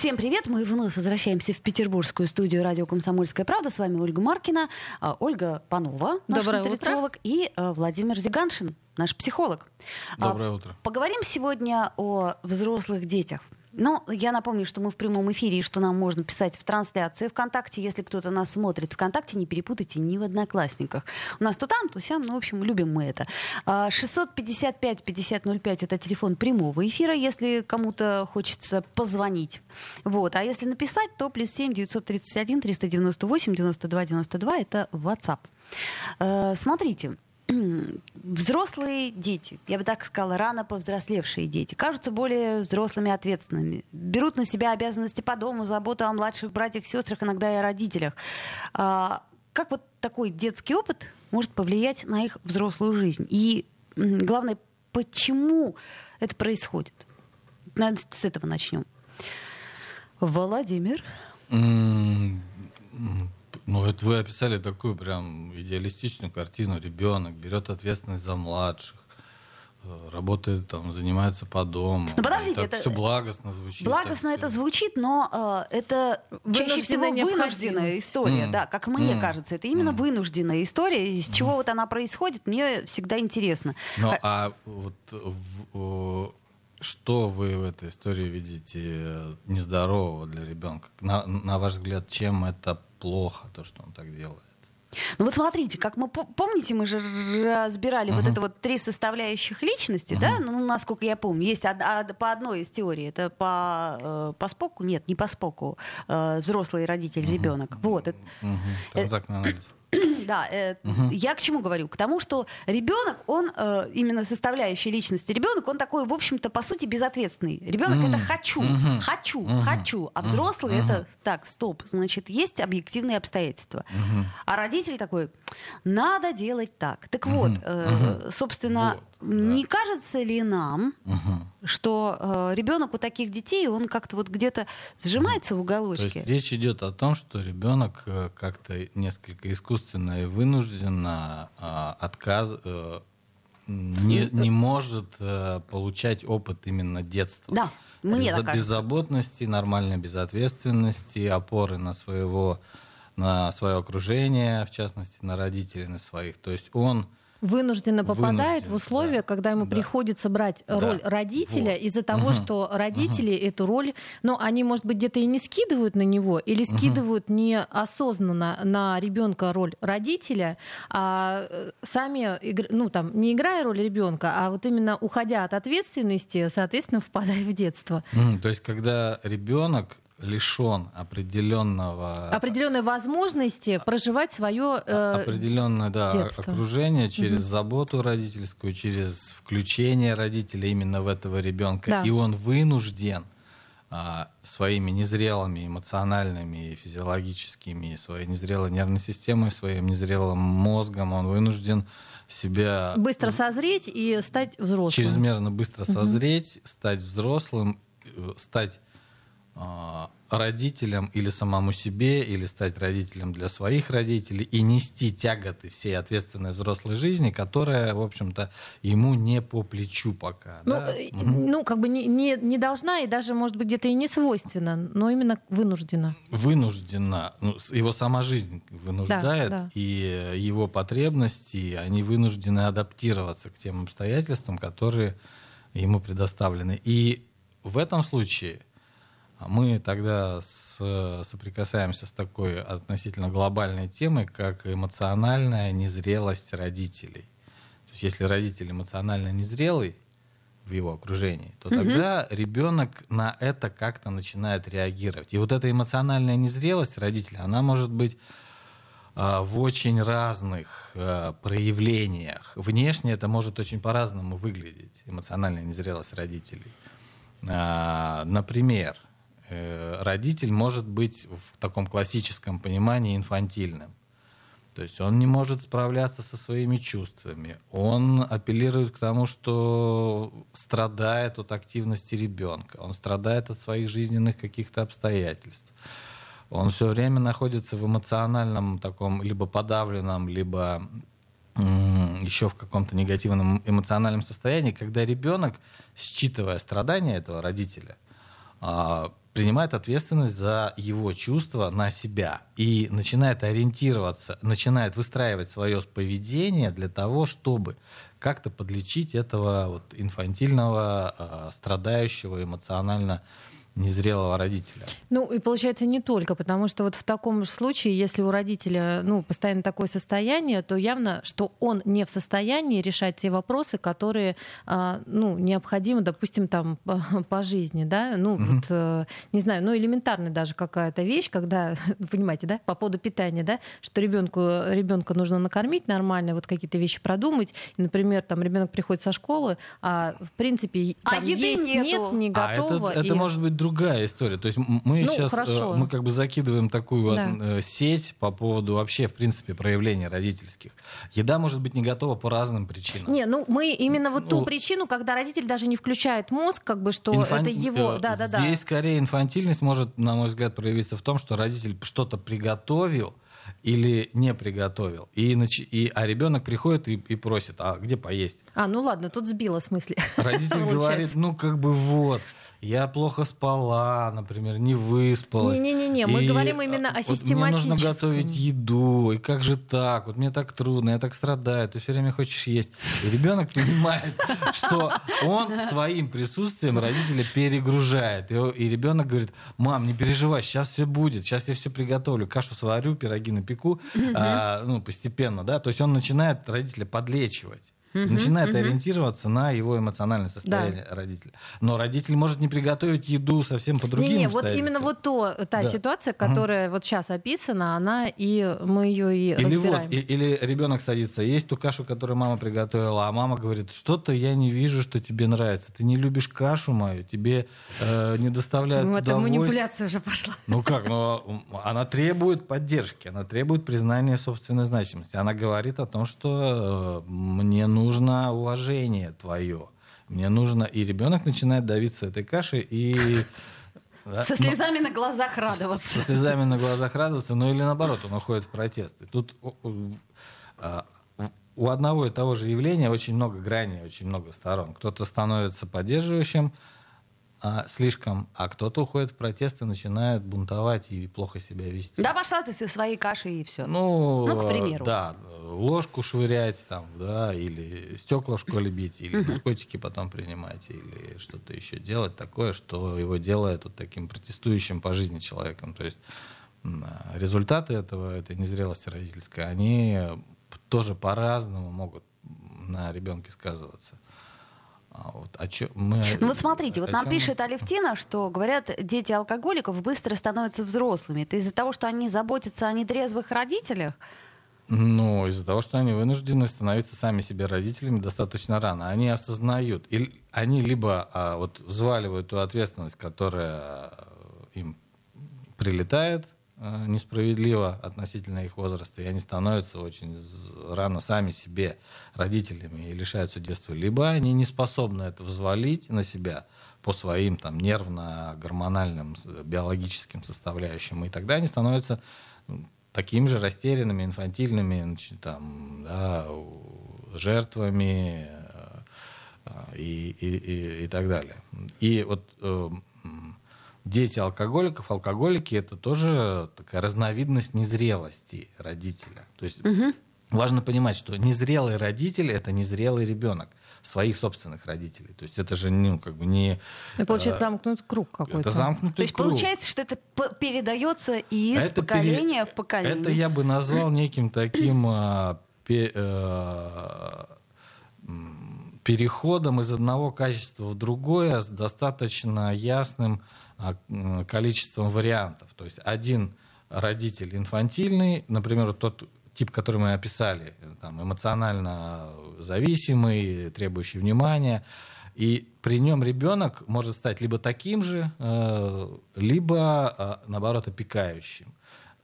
Всем привет! Мы вновь возвращаемся в петербургскую студию радио «Комсомольская правда». С вами Ольга Маркина, а, Ольга Панова, наш Доброе нутрициолог, и а, Владимир Зиганшин, наш психолог. А, Доброе утро. Поговорим сегодня о взрослых детях. Ну, я напомню, что мы в прямом эфире, и что нам можно писать в трансляции ВКонтакте. Если кто-то нас смотрит ВКонтакте, не перепутайте ни в Одноклассниках. У нас то там, то сям, ну, в общем, любим мы это. 655-5005 — это телефон прямого эфира, если кому-то хочется позвонить. Вот. А если написать, то плюс 7 931 398 92 92 — это WhatsApp. Э, Смотрите, взрослые дети, я бы так сказала, рано повзрослевшие дети, кажутся более взрослыми, ответственными, берут на себя обязанности по дому, заботу о младших братьях, сестрах, иногда и о родителях. А, как вот такой детский опыт может повлиять на их взрослую жизнь? И главное, почему это происходит? Наверное, с этого начнем. Владимир. Ну, это вы описали такую прям идеалистичную картину. Ребенок берет ответственность за младших, э, работает там, занимается по дому. Ну, подождите, это- все благостно звучит. Благостно так это звучит, но э, это чаще всего Вынужденная история, Мгм. да, как мне Мгм. кажется, это именно Мгм. вынужденная история, из чего вот она происходит, мне всегда интересно. Ну, Ха- а вот в- о, что вы в этой истории видите э, нездорового для ребенка? На, на ваш взгляд, чем это плохо, то, что он так делает? Ну вот смотрите, как мы по- помните, мы же разбирали вот Мгм. это вот три составляющих личности, да, ну насколько я помню, есть од- од- по одной из теорий, это по э, по Споку, нет, не по Споку, э, взрослый родитель, ребенок, вот. это- Мгм. Транзактный анализ. Да, э, я к чему говорю? К тому, что ребенок, он э, именно составляющая личности ребенок, он такой, в общем-то, по сути, безответственный. Ребенок Мгм. это хочу, Мгм. хочу, Мгм. хочу, а взрослый это так, стоп, значит, есть объективные обстоятельства. Мгм. А родитель такой, надо делать так. Так вот, э, собственно, Вот, да. не кажется ли нам, Мгм. что э, ребенок у таких детей, он как-то вот где-то сжимается в То уголочке? есть речь идет о том, что ребенок э, как-то несколько искусственно и вынужденно а, отказ э, не, Ну, не может э, получать опыт именно детства. Да, мне Без- так кажется. беззаботности, нормальной безответственности, опоры на своего на свое окружение, в частности на родителей, на своих. То есть он Вынужденно попадает Вынужден, в условия, да. когда ему Да. приходится брать Да. роль родителя Вот. из-за того, Мгм. что родители эту роль, ну, они, может быть, где-то и не скидывают на него, или скидывают неосознанно на ребенка роль родителя, а э, сами, ну, там, не играя роль ребенка, а вот именно уходя от ответственности, соответственно, впадая в детство. Мгм. то есть когда ребенок лишен определенного Определенной возможности проживать свое определенное да, детство. окружение через заботу родительскую, через включение родителя именно в этого ребенка. Да. И он вынужден а, своими незрелыми эмоциональными и физиологическими, своей незрелой нервной системой, своим незрелым мозгом, он вынужден себя быстро созреть и стать взрослым. чрезмерно быстро созреть, стать взрослым, э, стать а, родителем или самому себе, или стать родителем для своих родителей и нести тяготы всей ответственной взрослой жизни, которая, в общем-то, ему не по плечу пока. Ну, да? э, ну, как бы не, не, не должна и даже, может быть, где-то и не свойственно, но именно вынуждена. вынуждена, ну, его сама жизнь вынуждает, да. и э, его потребности, они вынуждены адаптироваться к тем обстоятельствам, которые ему предоставлены. И в этом случае мы тогда с- соприкасаемся с такой относительно глобальной темой, как эмоциональная незрелость родителей. То есть если родитель эмоционально незрелый в его окружении, то тогда ребенок на это как-то начинает реагировать. И вот эта эмоциональная незрелость родителя, она может быть а, в очень разных а, проявлениях. Внешне это может очень по-разному выглядеть, эмоциональная незрелость родителей. А, Например, родитель может быть в таком классическом понимании инфантильным. То есть он не может справляться со своими чувствами. Он апеллирует к тому, что страдает от активности ребенка. Он страдает от своих жизненных каких-то обстоятельств. Он все время находится в эмоциональном таком либо подавленном, либо еще в каком-то негативном эмоциональном состоянии, когда ребенок, считывая страдания этого родителя, а, принимает ответственность за его чувства на себя и начинает ориентироваться, начинает выстраивать свое поведение для того, чтобы как-то подлечить этого вот инфантильного, а, страдающего эмоционально незрелого родителя. Ну и получается не только, потому что вот в таком же случае, если у родителя ну, постоянно такое состояние, то явно, что он не в состоянии решать те вопросы, которые а, ну, необходимы, допустим, там по, по жизни, да, ну mm-hmm. вот, э, не знаю, ну элементарная даже какая-то вещь, когда, понимаете, да, по поводу питания, да, что ребенку ребенка нужно накормить нормально, вот какие-то вещи продумать, и, например, там ребенок приходит со школы, а в принципе а там а есть нету. нет, не готово. А это, это и... может быть другая история. То есть мы ну, сейчас хорошо. мы как бы закидываем такую да. Э, сеть по поводу вообще, в принципе, проявления родительских. Еда может быть не готова по разным причинам. Не, ну мы именно вот ту ну, причину, когда родитель даже не включает мозг, как бы, что Инфан... это его... Да, да, да. Здесь скорее инфантильность может, на мой взгляд, проявиться в том, что родитель что-то приготовил, или не приготовил. И, и, а ребенок приходит и, и просит, а где поесть? А, ну ладно, тут сбило смысле. Родитель говорит, ну как бы вот, я плохо спала, например, не выспалась. Не-не-не, мы говорим именно о систематическом. Вот мне нужно готовить еду, и как же так? Вот мне так трудно, я так страдаю, ты все время хочешь есть. И ребенок понимает, что он своим присутствием родителя перегружает. И, ребенок говорит, мам, не переживай, сейчас все будет, сейчас я все приготовлю, кашу сварю, пироги напеку, а, ну, постепенно, да. То есть он начинает родителя подлечивать. Угу, начинает угу. ориентироваться на его эмоциональное состояние да. родителя. Но родитель может не приготовить еду совсем по другим Не, не вот именно вот то, та да. ситуация, которая угу. вот сейчас описана, она и мы ее и или разбираем. Вот, и, или ребенок садится есть ту кашу, которую мама приготовила, а мама говорит, что-то я не вижу, что тебе нравится. Ты не любишь кашу мою, тебе э, не доставляет ну, это манипуляция уже пошла. Ну как, ну она требует поддержки, она требует признания собственной значимости. Она говорит о том, что э, мне нужно нужно уважение твое. Мне нужно... И ребенок начинает давиться этой кашей и... Да? Со слезами но, на глазах радоваться. Со слезами на глазах радоваться, ну или наоборот, он уходит в протесты. Тут а, у одного и того же явления очень много граней, очень много сторон. Кто-то становится поддерживающим, а, слишком, а кто-то уходит в протесты, начинает бунтовать и плохо себя вести. Да пошла ты со своей кашей и все. Ну, ну, к примеру. Да, ложку швырять там, да, или стекла в школе бить, или наркотики потом принимать, или что-то еще делать такое, что его делает вот таким протестующим по жизни человеком. То есть результаты этого, этой незрелости родительской, они тоже по-разному могут на ребенке сказываться. А вот, а чё, мы, ну вот смотрите, вот нам чем... пишет Алевтина, что говорят, дети алкоголиков быстро становятся взрослыми. Это из-за того, что они заботятся о нетрезвых родителях? Ну, из-за того, что они вынуждены становиться сами себе родителями достаточно рано. Они осознают, и они либо а, вот взваливают ту ответственность, которая им прилетает, Э, несправедливо относительно их возраста, и они становятся очень рано сами себе родителями и лишаются детства. Либо они не способны это взвалить на себя по своим там, нервно-гормональным, биологическим составляющим, и тогда они становятся такими же растерянными, инфантильными, значит, там, да, жертвами э, и, и, и, и так далее. И вот э, дети алкоголиков, алкоголики это тоже такая разновидность незрелости родителя. То есть угу. важно понимать, что незрелый родитель это незрелый ребенок своих собственных родителей. То есть это же ну, как бы не... Это получается э, замкнутый круг какой-то. Это замкнутый То есть круг. получается, что это передается из это поколения пере... в поколение. Это я бы назвал неким таким а, пе, а, переходом из одного качества в другое с достаточно ясным а, количеством вариантов. То есть один родитель инфантильный, например, тот тип, который мы описали, там, эмоционально зависимый, требующий внимания, и при нем ребенок может стать либо таким же, э, либо, э, наоборот, опекающим.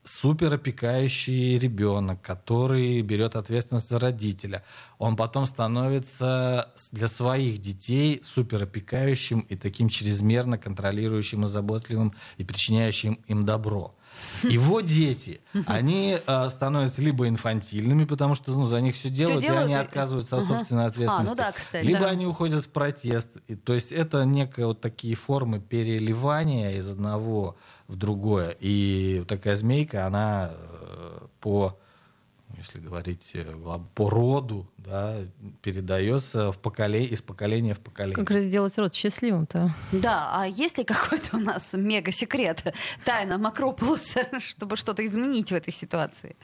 Суперопекающий ребенок, который берет ответственность за родителя, он потом становится для своих детей суперопекающим и таким чрезмерно контролирующим и заботливым и причиняющим им добро. Его дети, они э, становятся либо инфантильными, потому что ну, за них все делают, делают, и они и- отказываются от Ага. собственной ответственности. А, ну да, кстати, либо да. они уходят в протест. И, то есть это некие вот такие формы переливания из одного в другое. И такая змейка, она э, по, если говорить э, по роду, да, передается в поколе- из поколения в поколение. Как же сделать род счастливым-то? Да, а есть ли какой-то у нас мега-секрет, тайна Макрополуса, чтобы что-то изменить в этой ситуации?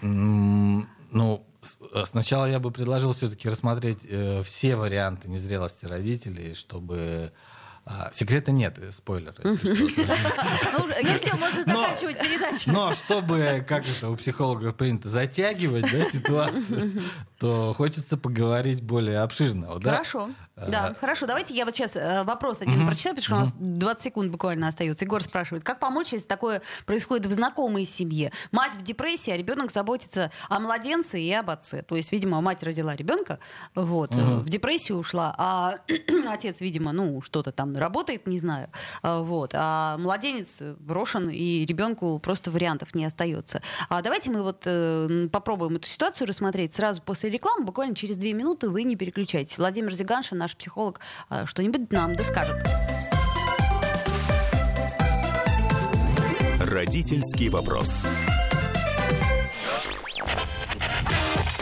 Ну, э, сначала я бы предложил все-таки рассмотреть э, все варианты незрелости родителей, чтобы... а, секрета нет, э, спойлер. Ну, Ну все, можно заканчивать передачу. Но чтобы, как это у психологов принято, затягивать ситуацию, то хочется поговорить более обширно. Вот, да? Хорошо. Да, хорошо. Давайте я вот сейчас э, вопрос один прочитаю, потому что у нас 20 секунд буквально остается. Егор спрашивает, как помочь, если такое происходит в знакомой семье? Мать в депрессии, а ребенок заботится о младенце и об отце. То есть, видимо, мать родила ребенка, вот, э, в депрессию ушла, а отец, видимо, ну, что-то там работает, не знаю, вот, а младенец брошен, и ребенку просто вариантов не остается. А давайте мы вот э, попробуем эту ситуацию рассмотреть сразу после рекламы, буквально через две минуты, вы не переключайтесь. Владимир Зиганшин, наш психолог, э, что-нибудь нам доскажет. Родительский вопрос.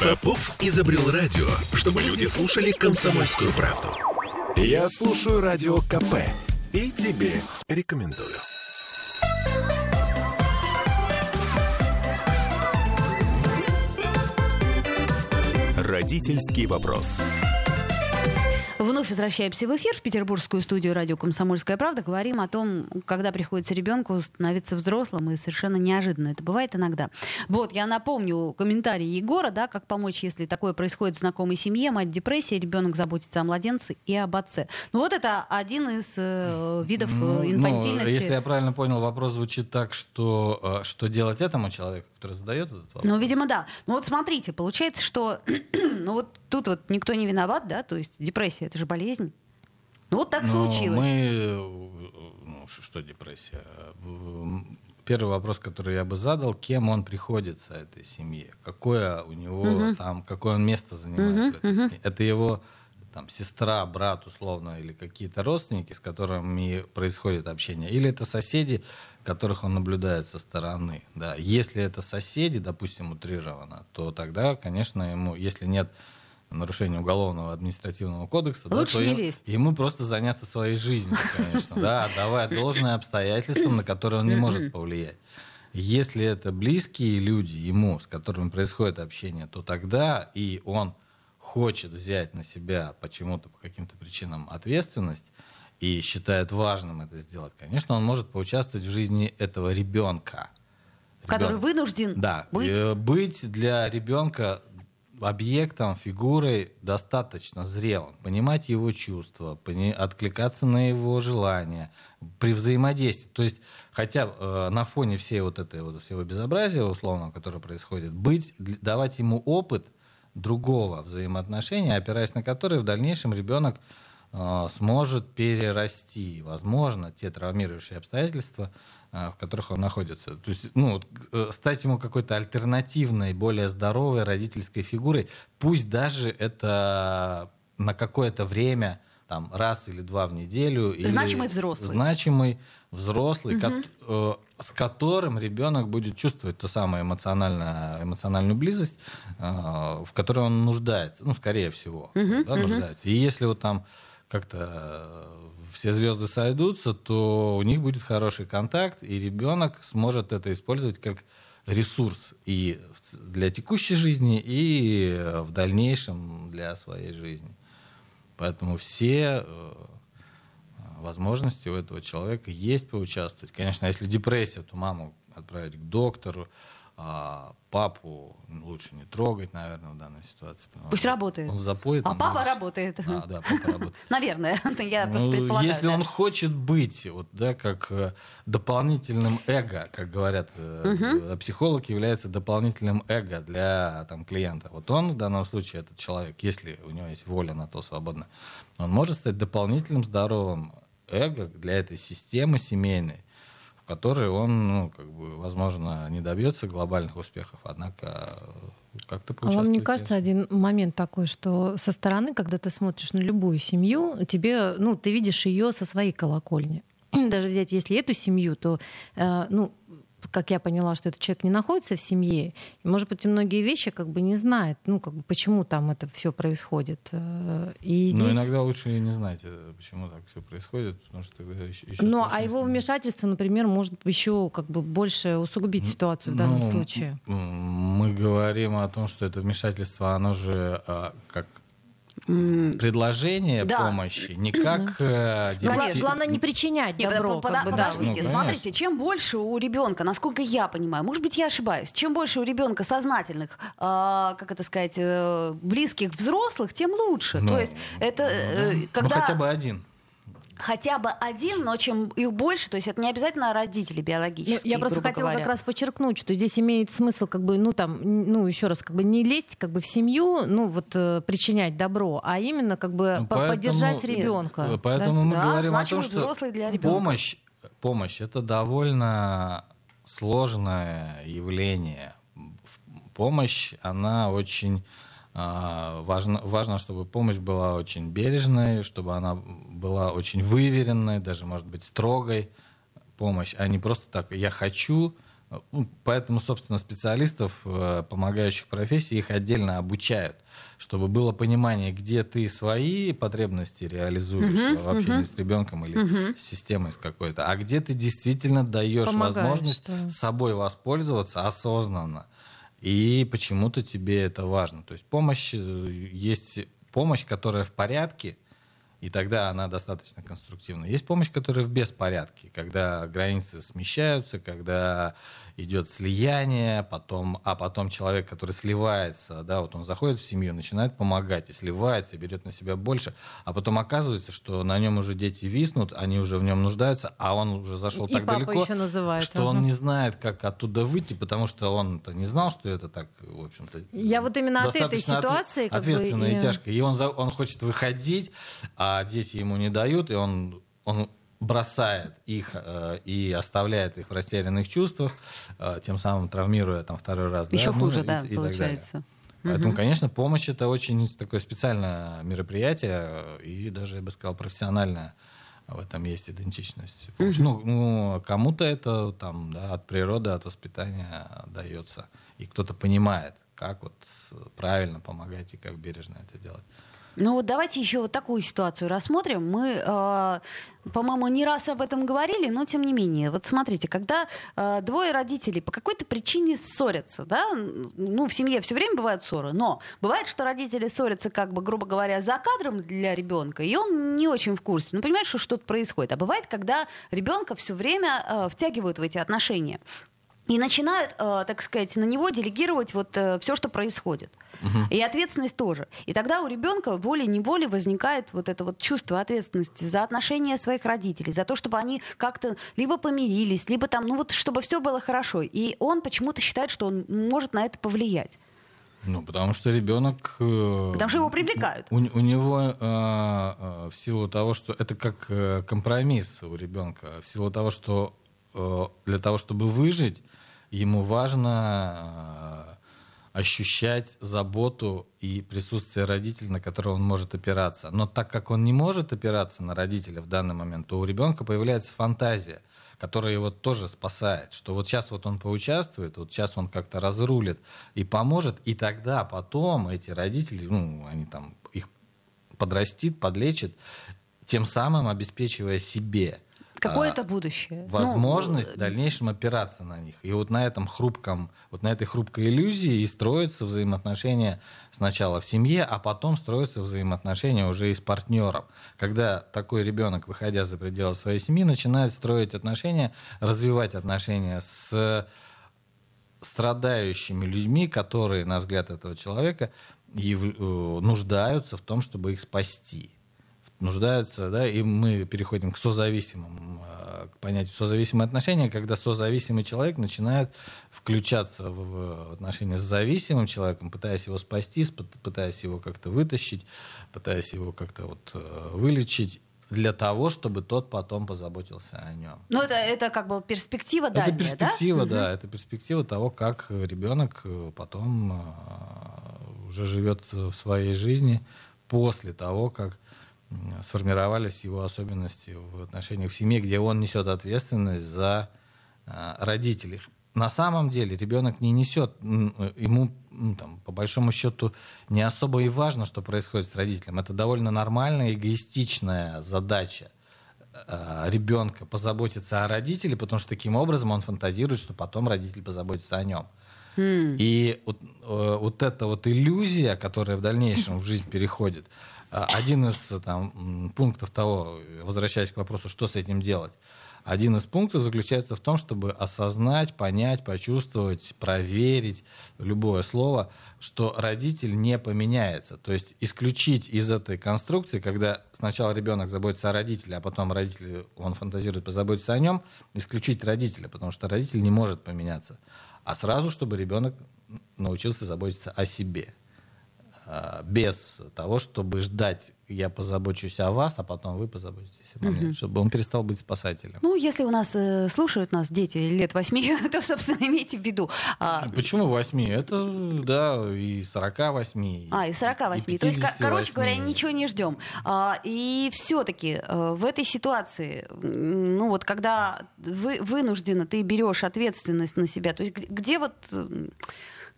Попов изобрел радио, чтобы люди слушали комсомольскую правду. Я слушаю радио КП и тебе рекомендую. Родительский вопрос. Вновь возвращаемся в эфир в петербургскую студию радио «Комсомольская правда». Говорим о том, когда приходится ребенку становиться взрослым, и совершенно неожиданно это бывает иногда. Вот, я напомню комментарий Егора, да, как помочь, если такое происходит в знакомой семье, мать в депрессии, ребенок заботится о младенце и об отце. Ну вот это один из э, видов э, Ну, инфантильности. если я правильно понял, вопрос звучит так, что э, что делать этому человеку, который задает этот вопрос? Ну, видимо, да. Ну вот смотрите, получается, что ну вот тут вот никто не виноват, да, то есть депрессия это же болезнь. Ну вот так Ну, случилось. Мы, ну, что депрессия? Первый вопрос, который я бы задал, кем он приходится этой семье, какое у него там, какое он место занимает этой семье. Это его там сестра, брат условно, или какие-то родственники, с которыми происходит общение, или это соседи, которых он наблюдает со стороны. Да. Если это соседи, допустим, утрированно, то тогда, конечно, ему, если нет нарушения уголовного административного кодекса, да, Лучше то не им- лезть. ему просто заняться своей жизнью, конечно, да, давая должное обстоятельствам, на которые он не может повлиять. Если это близкие люди ему, с которыми происходит общение, то тогда и он хочет взять на себя почему-то по каким-то причинам ответственность и считает важным это сделать, конечно, он может поучаствовать в жизни этого ребенка. который Ребенка. вынужден Да, быть. э, быть для ребенка объектом, фигурой достаточно зрелым, понимать его чувства, пони- откликаться на его желания при взаимодействии. То есть, хотя э, на фоне всей вот этой вот всего безобразия условно, которое происходит, быть, давать ему опыт другого взаимоотношения, опираясь на который в дальнейшем ребенок э, сможет перерасти, возможно, те травмирующие обстоятельства, в которых он находится. То есть, ну, э, стать ему какой-то альтернативной, более здоровой родительской фигурой, пусть даже это на какое-то время, там, раз или два в неделю. Значимый взрослый. Значимый взрослый, кот- э, с которым ребенок будет чувствовать ту самую эмоционально, эмоциональную близость, э, в которой он нуждается, ну, скорее всего, да, нуждается. И если вот там как-то э, все звезды сойдутся, то у них будет хороший контакт, и ребенок сможет это использовать как ресурс и для текущей жизни, и в дальнейшем для своей жизни. Поэтому все э, возможности у этого человека есть поучаствовать. Конечно, если депрессия, то маму отправить к доктору, а, папу лучше не трогать, наверное, в данной ситуации. Пусть работает. Он запоет. А папа будет- работает. А, да, папа работает. Наверное, я просто Ну, предполагаю. Если он хочет быть, вот, да, как э, дополнительным эго, как говорят, э, психолог является дополнительным эго для там, клиента. Вот он в данном случае, этот человек, если у него есть воля на то свободно, он может стать дополнительным здоровым эго для этой системы семейной, которой он, ну, как бы, возможно, не добьется глобальных успехов, однако как-то А вам не кажется один момент такой, что со стороны, когда ты смотришь на любую семью, тебе, ну, ты видишь ее со своей колокольни. Даже взять, если эту семью, то, э, ну, как я поняла, что этот человек не находится в семье, и, может быть, и многие вещи как бы не знает, ну, как бы, почему там это все происходит. Э, И Но здесь... иногда лучше и не знать, э, почему так все происходит, потому что еще, еще Ну, а его вмешательство, например, может еще как бы больше усугубить ситуацию в данном Ну, случае. Мы говорим о том, что это вмешательство, оно же а, как предложение да. помощи, не как э, Гла- директив- Главное не причинять Не, добро. под- как бы, под- да, подождите, Ну, конечно. смотрите, чем больше у ребенка, насколько я понимаю, может быть, я ошибаюсь, чем больше у ребенка сознательных, а, как это сказать, э, близких взрослых, тем лучше. Ну, То есть это э, ну, когда хотя бы один. Хотя бы один, но чем их больше, то есть это не обязательно родители Ну, биологические. я просто грубо хотела говоря. как раз подчеркнуть, что здесь имеет смысл, как бы, ну там, ну еще раз, как бы не лезть, как бы в семью, ну вот э, причинять добро, а именно как бы Ну, по- поэтому- поддержать ребенка. Э, Поэтому мы Да, говорим о том, что для ребенка. помощь, помощь это довольно сложное явление. Помощь, она очень а, важно, важно, чтобы помощь была очень бережной, чтобы она была очень выверенной, даже, может быть, строгой помощь, а не просто так «я хочу». Ну, Поэтому, собственно, специалистов, э, помогающих профессии, их отдельно обучают, чтобы было понимание, где ты свои потребности реализуешь в общении с ребенком или с системой с какой-то, а где ты действительно даешь Помогаешь, возможность да. собой воспользоваться осознанно. И почему-то тебе это важно. То есть помощь, э, есть помощь, которая в порядке, и тогда она достаточно конструктивна. Есть помощь, которая в беспорядке, когда границы смещаются, когда идет слияние, потом, а потом человек, который сливается, да, вот он заходит в семью, начинает помогать и сливается, и берет на себя больше, а потом оказывается, что на нем уже дети виснут, они уже в нем нуждаются, а он уже зашел И так далеко, называет, что ага. он не знает, как оттуда выйти, потому что он не знал, что это так, в общем-то. Я вот именно от этой ситуации как бы ответственно и и- тяжко. И он, за- он хочет выходить, а дети ему не дают, и он, он бросает их э, и оставляет их в растерянных чувствах, э, тем самым травмируя там второй раз. да, Еще ну, хуже, и- да, и так далее. получается. Поэтому, конечно, помощь это очень такое специальное мероприятие и даже, я бы сказал, профессиональное. В этом есть идентичность. помощи. Ну, ну, кому-то это там, да, от природы, от воспитания дается. И кто-то понимает, как вот правильно помогать и как бережно это делать. Ну вот давайте еще вот такую ситуацию рассмотрим. Мы, э, по-моему, не раз об этом говорили, но тем не менее. Вот смотрите, когда э, двое родителей по какой-то причине ссорятся, да, ну в семье все время бывают ссоры, но бывает, что родители ссорятся, как бы, грубо говоря, за кадром для ребенка, и он не очень в курсе. Ну понимаешь, что что-то происходит. А бывает, когда ребенка все время э, втягивают в эти отношения. И начинают, э, так сказать, на него делегировать вот все, что происходит. И ответственность тоже. И тогда у ребенка волей-неволей возникает вот это вот чувство ответственности за отношения своих родителей, за то, чтобы они как-то либо помирились, либо там, ну вот, чтобы все было хорошо. И он почему-то считает, что он может на это повлиять. Ну, потому что ребенок... э, Потому что его привлекают. У, у него э, э, в силу того, что это как э, компромисс у ребенка, в силу того, что э, для того, чтобы выжить, ему важно э, ощущать заботу и присутствие родителя, на которого он может опираться. Но так как он не может опираться на родителя в данный момент, то у ребенка появляется фантазия, которая его тоже спасает, что вот сейчас вот он поучаствует, вот сейчас он как-то разрулит и поможет, и тогда потом эти родители, ну, они там их подрастит, подлечит, тем самым обеспечивая себе Какое-то а, будущее. возможность Ну, в дальнейшем опираться на них. И вот на этом хрупком, вот на этой хрупкой иллюзии и строятся взаимоотношения сначала в семье, а потом строятся взаимоотношения уже и с партнером. Когда такой ребенок, выходя за пределы своей семьи, начинает строить отношения, развивать отношения с страдающими людьми, которые, на взгляд этого человека. Э, нуждаются в том, чтобы их спасти. Нуждаются, да, и мы переходим к созависимым, понятию созависимые отношения, когда созависимый человек начинает включаться в отношения с зависимым человеком, пытаясь его спасти, пытаясь его как-то вытащить, пытаясь его как-то вот э, вылечить для того, чтобы тот потом позаботился о нем. Ну, это, это как бы перспектива дальняя, Это перспектива, да? да, это перспектива того, как ребенок э, потом э, уже живет в своей жизни после того, как сформировались его особенности в отношениях в семье, где он несет ответственность за э, родителей на самом деле ребенок не несет, ему ну, там, по большому счету не особо и важно, что происходит с родителем. Это довольно нормальная, эгоистичная задача э, ребенка позаботиться о родителе, потому что таким образом он фантазирует, что потом родитель позаботится о нем. Mm. И вот, э, вот эта вот иллюзия, которая в дальнейшем в жизнь переходит, один из там, пунктов того, возвращаясь к вопросу, что с этим делать, один из пунктов заключается в том, чтобы осознать, понять, почувствовать, проверить любое слово, что родитель не поменяется. То есть исключить из этой конструкции, когда сначала ребенок заботится о родителе, а потом родитель, он фантазирует позаботиться о нем, исключить родителя, потому что родитель не может поменяться. А сразу, чтобы ребенок научился заботиться о себе а, без того, чтобы ждать я позабочусь о вас, а потом вы позаботитесь обо мне, угу. чтобы он перестал быть спасателем. Ну, если у нас э, слушают нас дети лет восьми, то, собственно, имейте в виду. А... Почему восьми? Это, да, и 48. А, и 48. И то есть, короче говоря, ничего не ждем. А, и все-таки а, в этой ситуации, ну вот когда вы вынуждены, ты берешь ответственность на себя, то есть где вот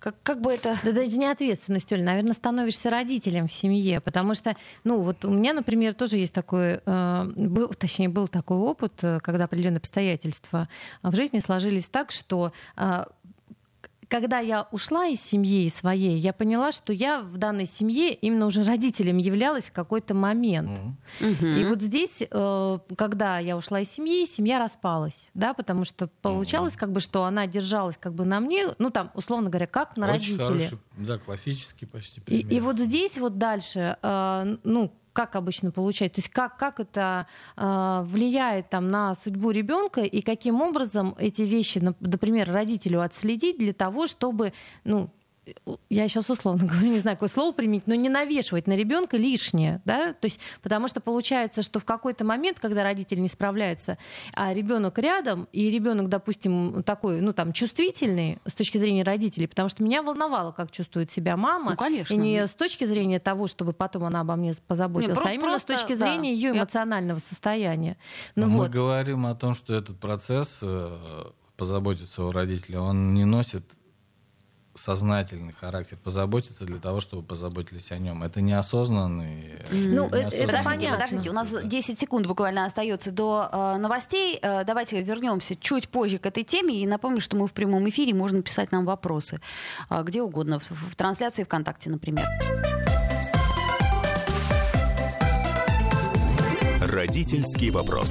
как, как бы это... Да даже не ответственность, Оля, наверное, становишься родителем в семье, потому что, ну, вот у меня, например, тоже есть такой, э, был, точнее, был такой опыт, э, когда определенные обстоятельства в жизни сложились так, что э, когда я ушла из семьи своей, я поняла, что я в данной семье именно уже родителем являлась в какой-то момент. Mm-hmm. И вот здесь, э, когда я ушла из семьи, семья распалась, да, потому что получалось, mm-hmm. как бы, что она держалась как бы на мне, ну там, условно говоря, как на Очень родителе. Хороший, да, классический почти пример. И, и вот здесь вот дальше, э, ну, как обычно получается? То есть как, как это э, влияет там, на судьбу ребенка и каким образом эти вещи, например, родителю отследить для того, чтобы ну, я сейчас условно говорю, не знаю, какое слово применить, но не навешивать на ребенка лишнее, да, то есть, потому что получается, что в какой-то момент, когда родители не справляются, а ребенок рядом, и ребенок, допустим, такой, ну, там, чувствительный с точки зрения родителей, потому что меня волновало, как чувствует себя мама, ну, конечно. и не с точки зрения того, чтобы потом она обо мне позаботилась, не, а именно просто, с точки зрения да. ее эмоционального состояния. Ну, Мы вот. говорим о том, что этот процесс э, позаботиться о родителе, он не носит сознательный характер, позаботиться для того, чтобы позаботились о нем. Это неосознанный. Ну, неосознанный это подождите, подождите, у нас 10 секунд буквально остается до э, новостей. Э, давайте вернемся чуть позже к этой теме и напомню, что мы в прямом эфире, можно писать нам вопросы э, где угодно, в, в трансляции ВКонтакте, например. Родительский вопрос.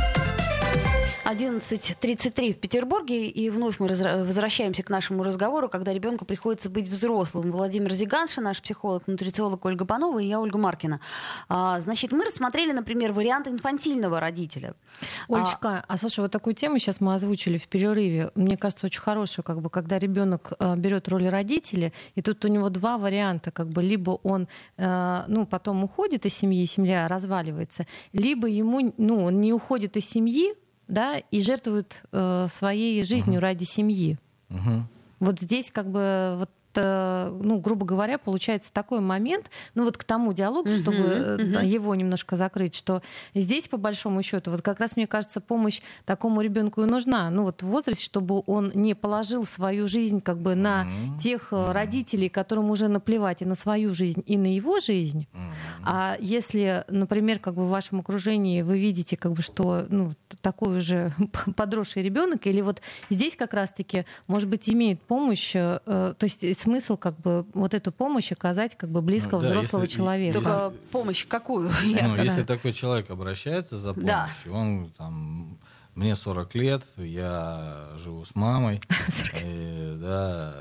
11.33 в Петербурге, и вновь мы возвращаемся к нашему разговору, когда ребенку приходится быть взрослым. Владимир Зиганша, наш психолог, нутрициолог Ольга Панова и я, Ольга Маркина. А, значит, мы рассмотрели, например, вариант инфантильного родителя. Олечка, а, а слушай, вот такую тему сейчас мы озвучили в перерыве. Мне кажется, очень хорошую, как бы, когда ребенок э, берет роль родителя, и тут у него два варианта, как бы, либо он, э, ну, потом уходит из семьи, семья разваливается, либо ему, ну, он не уходит из семьи, да, и жертвуют э, своей жизнью угу. ради семьи. Угу. Вот здесь как бы вот ну, грубо говоря, получается такой момент, ну вот к тому диалогу, uh-huh, чтобы uh-huh. его немножко закрыть, что здесь, по большому счету, вот как раз, мне кажется, помощь такому ребенку и нужна. Ну вот в возрасте, чтобы он не положил свою жизнь как бы на uh-huh. тех uh-huh. родителей, которым уже наплевать и на свою жизнь, и на его жизнь. Uh-huh. А если, например, как бы в вашем окружении вы видите, как бы, что ну, такой уже подросший ребенок, или вот здесь как раз-таки, может быть, имеет помощь, э, то есть смысл как бы вот эту помощь оказать как бы близкого ну, да, взрослого если, человека. Только если, помощь какую? Ну, если такой человек обращается за помощью, да. он там мне 40 лет, я живу с мамой, и, да,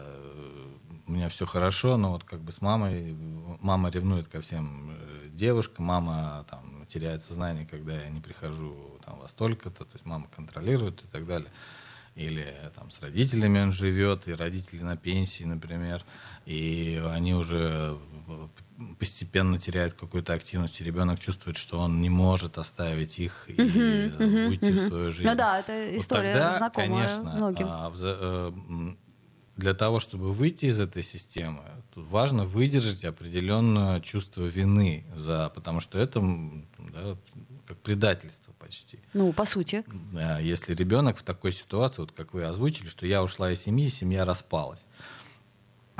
у меня все хорошо, но вот как бы с мамой, мама ревнует ко всем э, девушкам, мама там теряет сознание, когда я не прихожу там во столько-то, то есть мама контролирует и так далее или там с родителями он живет, и родители на пенсии, например, и они уже постепенно теряют какую-то активность, и ребенок чувствует, что он не может оставить их и uh-huh, uh-huh, уйти uh-huh. в свою жизнь. Ну да, это история вот тогда, знакомая конечно, многим. А, э, для того, чтобы выйти из этой системы, тут важно выдержать определенное чувство вины за, потому что это да, предательство почти. Ну, по сути. Если ребенок в такой ситуации, вот как вы озвучили, что я ушла из семьи, семья распалась.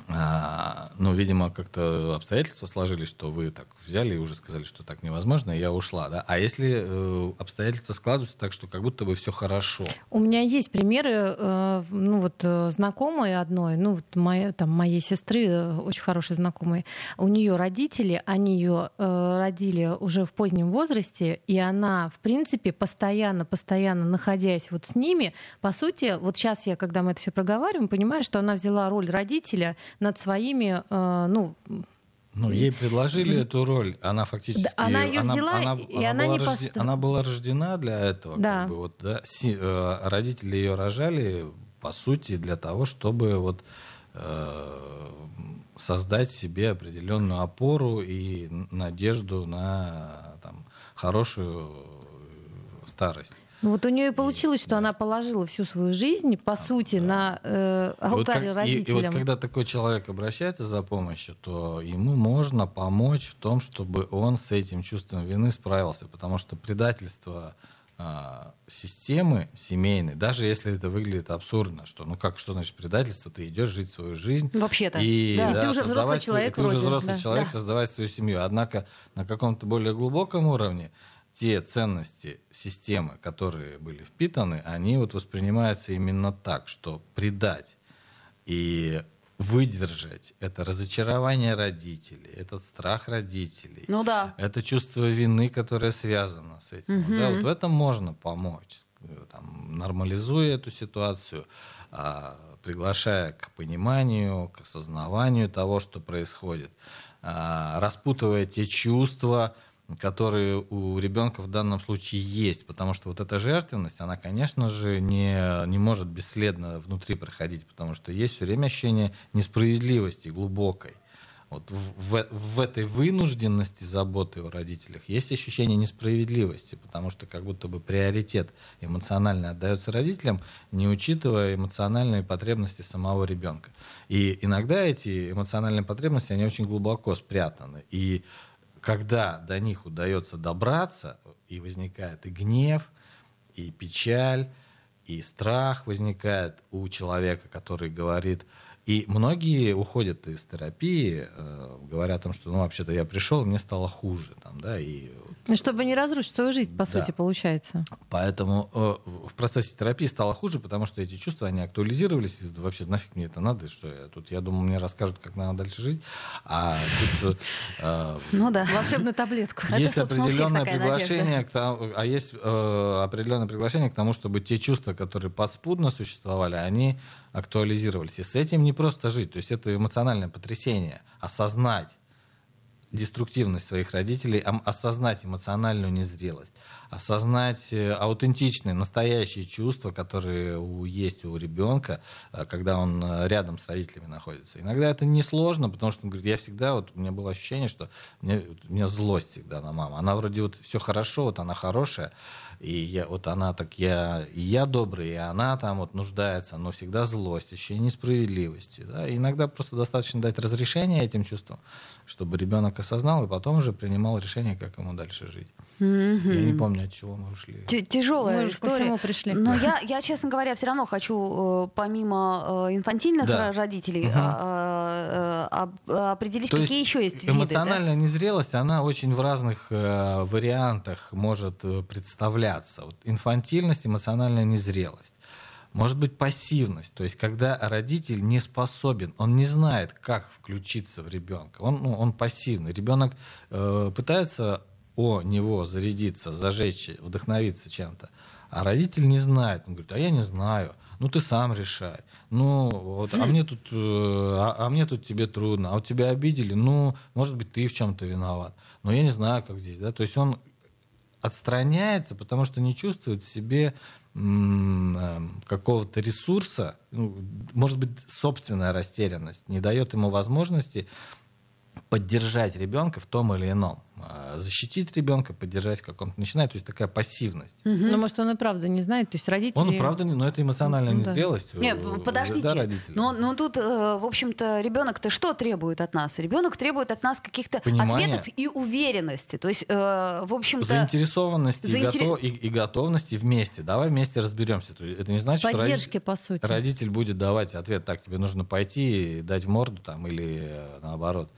А, ну, видимо, как-то обстоятельства сложились, что вы так взяли и уже сказали, что так невозможно, я ушла, да? А если э, обстоятельства складываются так, что как будто бы все хорошо? У меня есть примеры, э, ну вот э, знакомой одной, ну вот моя, там, моей сестры, э, очень хорошей знакомой, у нее родители, они ее э, родили уже в позднем возрасте, и она, в принципе, постоянно, постоянно находясь вот с ними, по сути, вот сейчас я, когда мы это все проговариваем, понимаю, что она взяла роль родителя над своими, э, ну, ну, ей предложили эту роль, она фактически... Да, она ее взяла, она, и она, она не рожде... Она была рождена для этого. Да. Как бы, вот, да, си... Э, родители ее рожали, по сути, для того, чтобы вот, э, создать себе определенную опору и надежду на там, хорошую старость. Ну вот у нее и получилось, что она положила всю свою жизнь, по сути, да. на э, алтарь вот как, родителям. И, и вот когда такой человек обращается за помощью, то ему можно помочь в том, чтобы он с этим чувством вины справился, потому что предательство а, системы семейной, даже если это выглядит абсурдно, что ну как, что значит предательство, ты идешь жить свою жизнь. Вообще-то. И, да, да, ты уже взрослый человек. Ты вроде, уже взрослый да. человек, да. создавать свою семью. Однако на каком-то более глубоком уровне те ценности системы, которые были впитаны, они вот воспринимаются именно так, что предать и выдержать это разочарование родителей, этот страх родителей, ну да. это чувство вины, которое связано с этим. Угу. Да, вот в этом можно помочь, там, нормализуя эту ситуацию, а, приглашая к пониманию, к осознаванию того, что происходит, а, распутывая те чувства, которые у ребенка в данном случае есть, потому что вот эта жертвенность, она, конечно же, не, не может бесследно внутри проходить, потому что есть все время ощущение несправедливости глубокой. Вот в, в, в этой вынужденности заботы о родителях есть ощущение несправедливости, потому что как будто бы приоритет эмоционально отдается родителям, не учитывая эмоциональные потребности самого ребенка. И иногда эти эмоциональные потребности, они очень глубоко спрятаны. И когда до них удается добраться, и возникает и гнев, и печаль, и страх возникает у человека, который говорит, и многие уходят из терапии, э, говоря о том, что, ну, вообще-то я пришел, мне стало хуже, там, да, и... Ну, чтобы не разрушить свою жизнь, по да. сути, получается. Поэтому э, в процессе терапии стало хуже, потому что эти чувства, они актуализировались, и вообще нафиг мне это надо, что я тут, я думаю, мне расскажут, как надо дальше жить, а тут... Э, ну да, волшебную таблетку. Есть это, определенное приглашение, к тому, а есть э, определенное приглашение к тому, чтобы те чувства, которые подспудно существовали, они актуализировались. И с этим не просто жить. То есть это эмоциональное потрясение. Осознать деструктивность своих родителей, осознать эмоциональную незрелость, осознать э, аутентичные, настоящие чувства, которые есть у ребенка, э, когда он э, рядом с родителями находится. Иногда это несложно, потому что он говорит, я всегда, вот у меня было ощущение, что у меня, у меня злость всегда на маму. Она вроде вот все хорошо, вот она хорошая, и я, вот она так, я, и я добрый, и она там вот нуждается, но всегда злость, ощущение несправедливости. Да? И иногда просто достаточно дать разрешение этим чувствам, чтобы ребенок осознал и потом уже принимал решение, как ему дальше жить. Mm-hmm. Я не помню, от чего мы ушли. Т Тяжелая мы история. Мы пришли. Но я, я, честно говоря, все равно хочу, э, помимо э, инфантильных да. родителей, угу. а, а, определить, То какие еще есть виды. Эмоциональная да? незрелость, она очень в разных э, вариантах может представляться. Вот инфантильность, эмоциональная незрелость. Может быть пассивность, то есть когда родитель не способен, он не знает, как включиться в ребенка, он, ну, он пассивный. Ребенок э, пытается о него зарядиться, зажечь, вдохновиться чем-то, а родитель не знает. Он говорит, а я не знаю. Ну ты сам решай. Ну вот, а мне тут, э, а, а мне тут тебе трудно. А у тебя обидели. Ну, может быть, ты в чем-то виноват. Но я не знаю, как здесь, да. То есть он отстраняется, потому что не чувствует в себе какого-то ресурса, ну, может быть, собственная растерянность не дает ему возможности поддержать ребенка в том или ином. А, защитить ребенка, поддержать в каком-то начинает, то есть такая пассивность. Угу. Ну, может, он и правда не знает, то есть родители... Он и правда не, но это эмоциональная ну, незрелость. Нет, подождите, да, но, но тут, э, в общем-то, ребенок-то что требует от нас? Ребенок требует от нас каких-то ответов и уверенности, то есть, э, в общем-то... Заинтересованности заинтер... и, готов... и, и готовности вместе. Давай вместе разберемся. Это не значит, Поддержки, что по сути. родитель будет давать ответ, так, тебе нужно пойти и дать морду там, или э, наоборот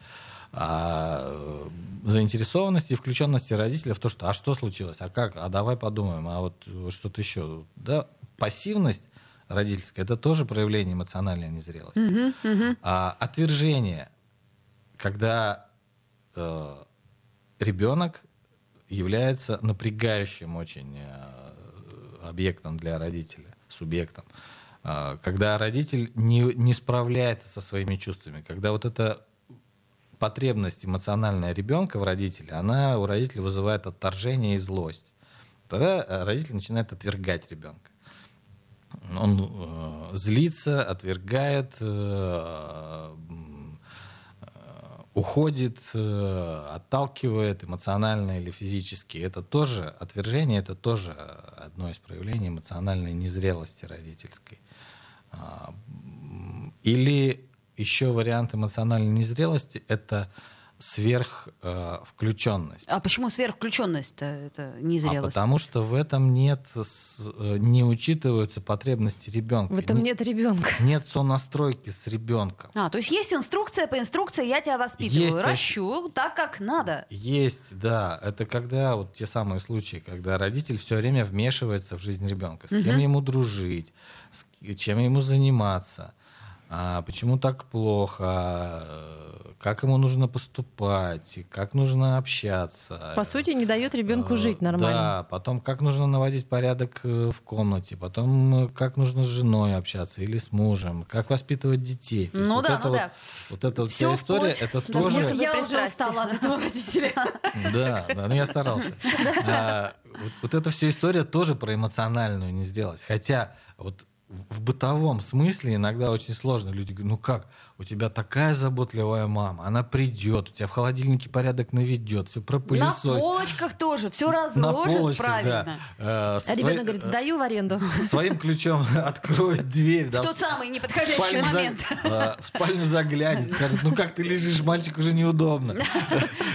а, заинтересованности и включенности родителя в то, что а что случилось, а как, а давай подумаем, а вот что-то еще. Да, пассивность родительская это тоже проявление эмоциональной незрелости. Uh-huh, uh-huh. А отвержение, когда э, ребенок является напрягающим очень э, объектом для родителя, субъектом. Э, когда родитель не, не справляется со своими чувствами, когда вот это потребность эмоциональная ребенка в родителе, она у родителя вызывает отторжение и злость. Тогда э, родитель начинает отвергать ребенка. Он э, злится, отвергает, э, э, уходит, э, отталкивает эмоционально или физически. Это тоже отвержение, это тоже одно из проявлений эмоциональной незрелости родительской. А, или еще вариант эмоциональной незрелости — это сверхвключенность. Э, а почему сверхвключенность-то это незрелость? А потому что в этом нет, э, не учитываются потребности ребенка. В этом нет ребенка. Нет сонастройки с ребенком. А, то есть есть инструкция, по инструкции я тебя воспитываю, есть, ращу так, как надо. Есть, да. Это когда вот те самые случаи, когда родитель все время вмешивается в жизнь ребенка. С угу. кем ему дружить, с чем ему заниматься а почему так плохо, как ему нужно поступать, как нужно общаться. По сути, не дает ребенку жить нормально. Да, потом как нужно наводить порядок э, в комнате, потом э, как нужно с женой общаться или с мужем, как воспитывать детей. То ну вот да, это ну вот, да. Вот эта вот вся история, это тоже... Я уже устала от этого родителя. Да, да, ну я старался. А, вот эта вся история тоже про эмоциональную не сделать. Хотя вот в бытовом смысле иногда очень сложно. Люди говорят, ну как, у тебя такая заботливая мама, она придет, у тебя в холодильнике порядок наведет, все пропылесосит. На полочках тоже, все разложит полочках, правильно. Да. Э, а ребенок говорит, сдаю в аренду. Своим ключом откроет дверь. В тот самый неподходящий момент. Э, в спальню заглянет, скажет, ну как ты лежишь, мальчик уже неудобно.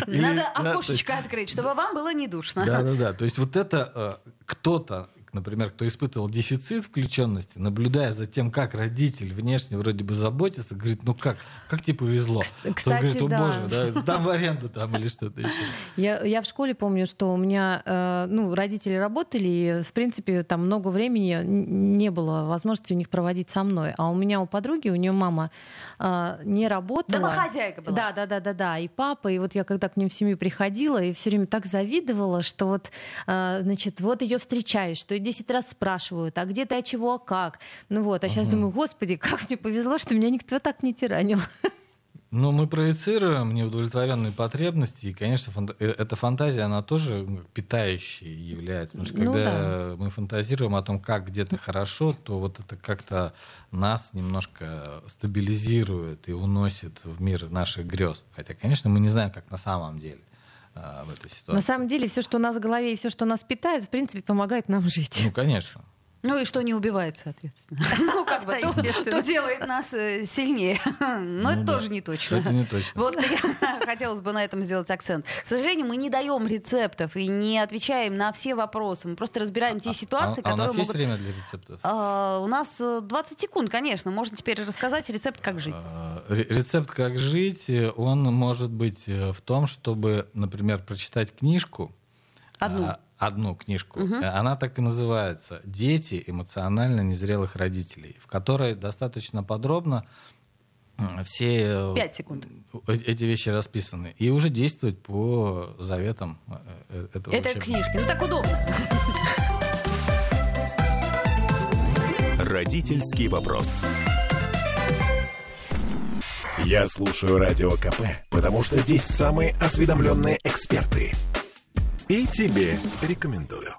Надо окошечко открыть, чтобы вам было не душно. Да-да-да, то есть вот это э, кто-то например, кто испытывал дефицит включенности, наблюдая за тем, как родитель внешне вроде бы заботится, говорит, ну как, как тебе повезло. Кстати, говорит, о да. боже, да, сдам в аренду там или что-то еще. Я, я в школе помню, что у меня, э, ну, родители работали, и, в принципе, там много времени не было возможности у них проводить со мной. А у меня, у подруги, у нее мама э, не работала. Домохозяйка была. Да, да, да, да, да. И папа, и вот я когда к ним в семью приходила, и все время так завидовала, что вот, э, значит, вот ее встречаешь, что 10 раз спрашивают, а где ты, а чего, а как. Ну вот, а сейчас угу. думаю, господи, как мне повезло, что меня никто так не тиранил. Ну, мы проецируем неудовлетворенные потребности, и, конечно, фанта- э, эта фантазия, она тоже питающей является. Потому что Ну когда да. мы фантазируем о том, как где-то хорошо, то вот это как-то нас немножко стабилизирует и уносит в мир наших грез. Хотя, конечно, мы не знаем, как на самом деле в этой ситуации. На самом деле, все, что у нас в голове и все, что нас питает, в принципе, помогает нам жить. Ну, конечно. Ну и что не убивает, соответственно. Ну, как бы, то, делает нас э, сильнее. Но Ну это да. тоже не точно. Это не точно. Вот я- хотелось бы на этом сделать акцент. К сожалению, мы не даем рецептов и не отвечаем на все вопросы. Мы просто разбираем те ситуации, а, а у нас которые есть могут... время для рецептов? А, У нас э, 20 секунд, конечно. Можно теперь рассказать рецепт, как жить. А, ре- Рецепт «Как жить», э, он может быть э, в том, чтобы, например, прочитать книжку. Одну. а, Одну книжку. Э, Она так и называется «Дети эмоционально незрелых родителей», в которой достаточно подробно все э, Пять секунд. э- эти вещи расписаны. И уже действовать по заветам э, э, этого Это учебника. книжки. Ну так удобно. Родительский вопрос. Я слушаю Радио КП, потому что здесь самые осведомленные эксперты и тебе рекомендую.